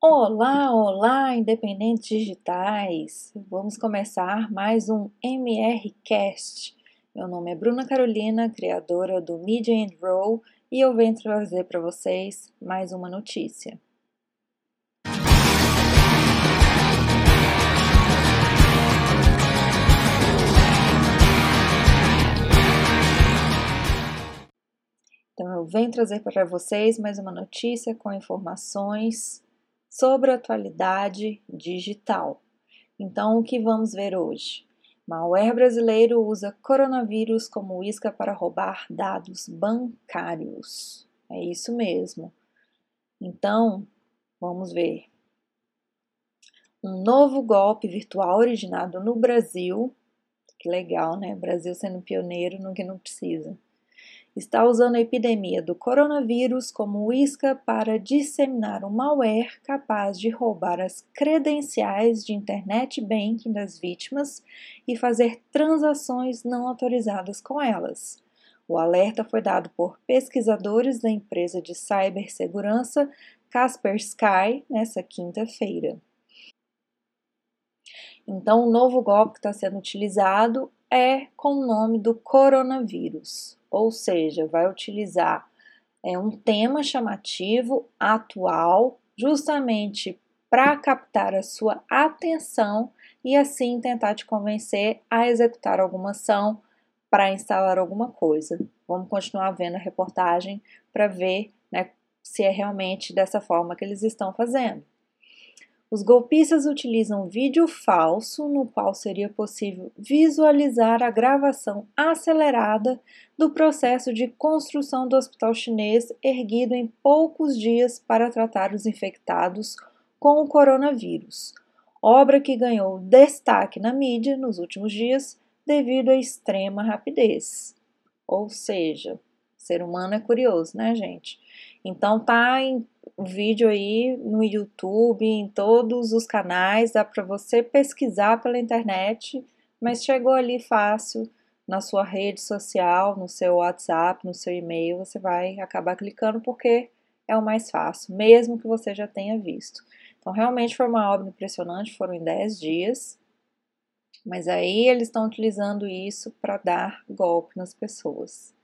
Olá, olá, independentes digitais! Vamos começar mais um MRCast. Meu nome é Bruna Carolina, criadora do Media and Roll, e eu venho trazer para vocês mais uma notícia. Então, eu venho trazer para vocês mais uma notícia com informações sobre a atualidade digital. Então, o que vamos ver hoje? Malware brasileiro usa coronavírus como isca para roubar dados bancários. É isso mesmo. Então, vamos ver. Um novo golpe virtual originado no Brasil. Que legal, né? Brasil sendo pioneiro no que não precisa está usando a epidemia do coronavírus como isca para disseminar um malware capaz de roubar as credenciais de internet banking das vítimas e fazer transações não autorizadas com elas. O alerta foi dado por pesquisadores da empresa de cibersegurança Kaspersky nessa quinta-feira. Então, o novo golpe que está sendo utilizado é com o nome do coronavírus ou seja, vai utilizar é, um tema chamativo atual, justamente para captar a sua atenção e assim tentar te convencer a executar alguma ação para instalar alguma coisa. Vamos continuar vendo a reportagem para ver né, se é realmente dessa forma que eles estão fazendo. Os golpistas utilizam vídeo falso, no qual seria possível visualizar a gravação acelerada do processo de construção do hospital chinês erguido em poucos dias para tratar os infectados com o coronavírus, obra que ganhou destaque na mídia nos últimos dias devido à extrema rapidez. Ou seja, ser humano é curioso, né, gente? Então tá em vídeo aí no YouTube, em todos os canais, dá para você pesquisar pela internet, mas chegou ali fácil na sua rede social, no seu WhatsApp, no seu e-mail, você vai acabar clicando porque é o mais fácil, mesmo que você já tenha visto. Então, realmente foi uma obra impressionante, foram em 10 dias, mas aí eles estão utilizando isso para dar golpe nas pessoas.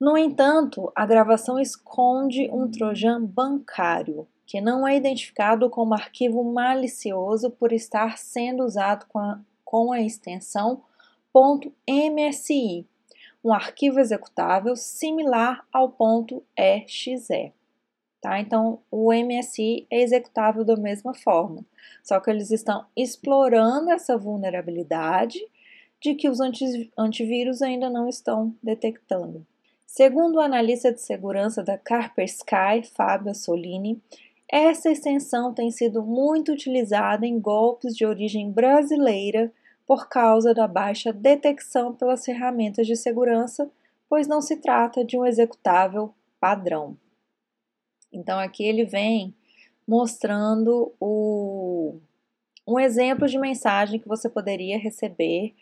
No entanto, a gravação esconde um trojan bancário, que não é identificado como arquivo malicioso por estar sendo usado com a, com a extensão .msi, um arquivo executável similar ao .exe. Tá? Então, o MSI é executável da mesma forma, só que eles estão explorando essa vulnerabilidade de que os antivírus ainda não estão detectando. Segundo o analista de segurança da Kaspersky, Fábio Solini, essa extensão tem sido muito utilizada em golpes de origem brasileira por causa da baixa detecção pelas ferramentas de segurança, pois não se trata de um executável padrão. Então aqui ele vem mostrando o, um exemplo de mensagem que você poderia receber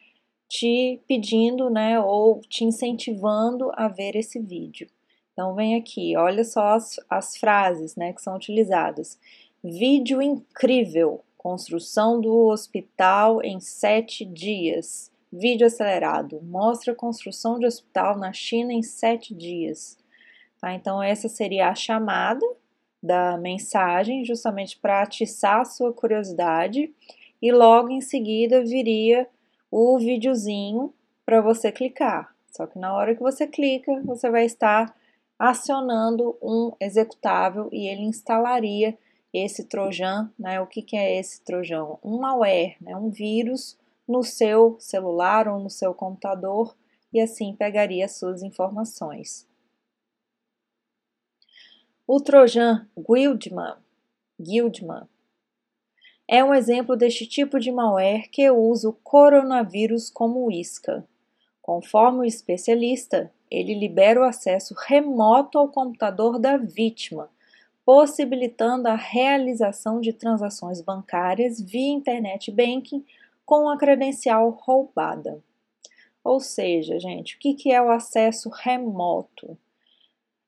te pedindo, né, ou te incentivando a ver esse vídeo. Então, vem aqui, olha só as, as frases, né, que são utilizadas. Vídeo incrível, construção do hospital em sete dias. Vídeo acelerado, mostra a construção de hospital na China em sete dias. Tá? Então, essa seria a chamada da mensagem, justamente para atiçar a sua curiosidade, e logo em seguida viria o videozinho para você clicar. Só que na hora que você clica, você vai estar acionando um executável e ele instalaria esse trojan, né? O que, que é esse trojan? Um malware, né? um vírus no seu celular ou no seu computador e assim pegaria suas informações. O trojan Guildman, Guildman é um exemplo deste tipo de malware que usa o coronavírus como isca. Conforme o especialista, ele libera o acesso remoto ao computador da vítima, possibilitando a realização de transações bancárias via internet banking com a credencial roubada. Ou seja, gente, o que é o acesso remoto?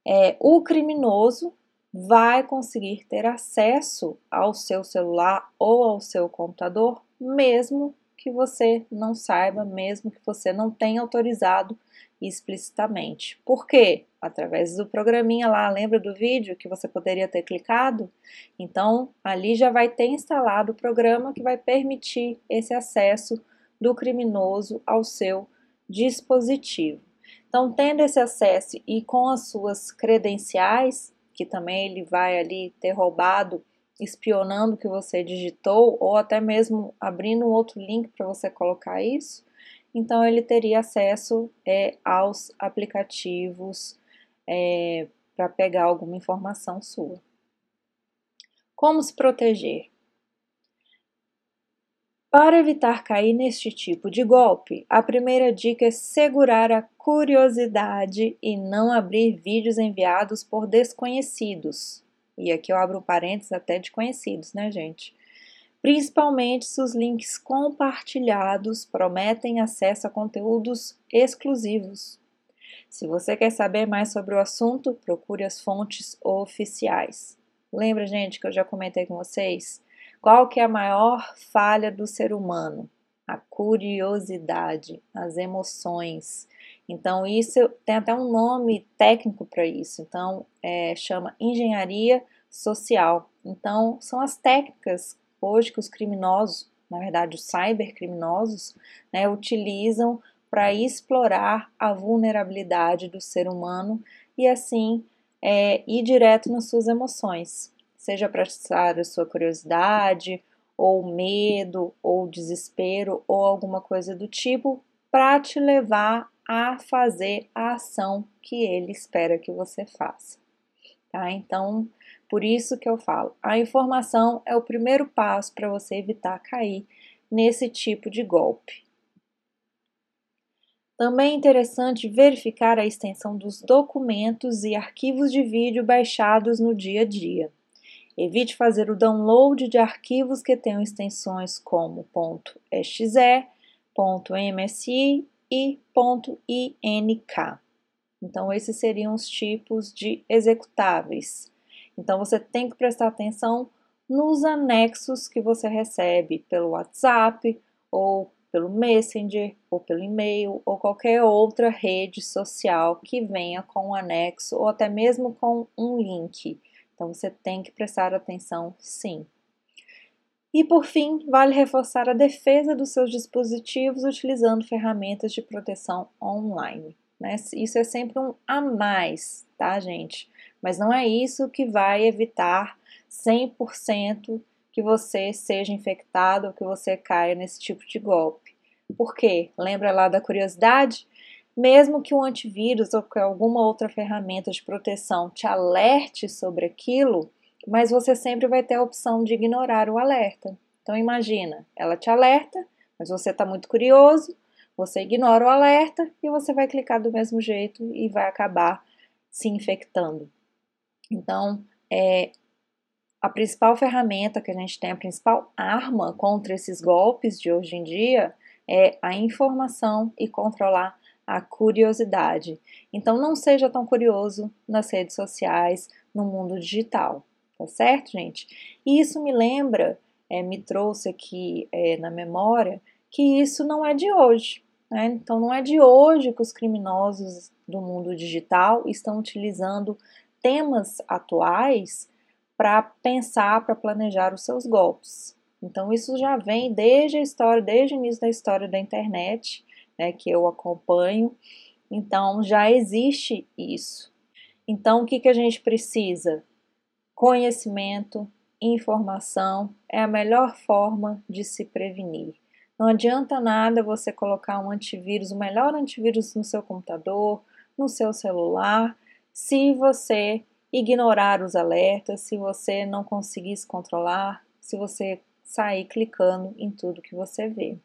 É, o criminoso vai conseguir ter acesso ao seu celular ou ao seu computador, mesmo que você não saiba, mesmo que você não tenha autorizado explicitamente. Por quê? Através do programinha lá, lembra do vídeo que você poderia ter clicado? Então, ali já vai ter instalado o programa que vai permitir esse acesso do criminoso ao seu dispositivo. Então, tendo esse acesso e com as suas credenciais, que também ele vai ali ter roubado, espionando o que você digitou, ou até mesmo abrindo um outro link para você colocar isso, então ele teria acesso é, aos aplicativos é, para pegar alguma informação sua. Como se proteger? Para evitar cair neste tipo de golpe, a primeira dica é segurar a curiosidade e não abrir vídeos enviados por desconhecidos. E aqui eu abro um parênteses até de conhecidos, né, gente? Principalmente se os links compartilhados prometem acesso a conteúdos exclusivos. Se você quer saber mais sobre o assunto, procure as fontes oficiais. Lembra, gente, que eu já comentei com vocês? Qual que é a maior falha do ser humano? A curiosidade, as emoções. Então, isso tem até um nome técnico para isso. Então, é, chama engenharia social. Então, são as técnicas hoje que os criminosos, na verdade, os cybercriminosos, né, utilizam para explorar a vulnerabilidade do ser humano e assim é, ir direto nas suas emoções seja para atiçar a sua curiosidade, ou medo, ou desespero, ou alguma coisa do tipo, para te levar a fazer a ação que ele espera que você faça. Tá? Então, por isso que eu falo, a informação é o primeiro passo para você evitar cair nesse tipo de golpe. Também é interessante verificar a extensão dos documentos e arquivos de vídeo baixados no dia a dia. Evite fazer o download de arquivos que tenham extensões como .exe, .msi e .ink. Então, esses seriam os tipos de executáveis. Então, você tem que prestar atenção nos anexos que você recebe pelo WhatsApp ou pelo Messenger ou pelo e-mail ou qualquer outra rede social que venha com um anexo ou até mesmo com um link. Então você tem que prestar atenção, sim. E por fim, vale reforçar a defesa dos seus dispositivos utilizando ferramentas de proteção online. Né? Isso é sempre um a mais, tá, gente? Mas não é isso que vai evitar 100% que você seja infectado ou que você caia nesse tipo de golpe. Por quê? Lembra lá da curiosidade? Mesmo que um antivírus ou que alguma outra ferramenta de proteção te alerte sobre aquilo, mas você sempre vai ter a opção de ignorar o alerta. Então imagina, ela te alerta, mas você está muito curioso, você ignora o alerta e você vai clicar do mesmo jeito e vai acabar se infectando. Então, é, a principal ferramenta que a gente tem, a principal arma contra esses golpes de hoje em dia é a informação e controlar a curiosidade. Então não seja tão curioso nas redes sociais, no mundo digital, tá certo, gente? E isso me lembra, é, me trouxe aqui é, na memória que isso não é de hoje. Né? Então não é de hoje que os criminosos do mundo digital estão utilizando temas atuais para pensar, para planejar os seus golpes. Então isso já vem desde a história, desde o início da história da internet né, que eu acompanho. Então já existe isso. Então o que, que a gente precisa? Conhecimento, informação é a melhor forma de se prevenir. Não adianta nada você colocar um antivírus, o melhor antivírus no seu computador, no seu celular, se você ignorar os alertas, se você não conseguir se controlar, se você sair clicando em tudo que você vê.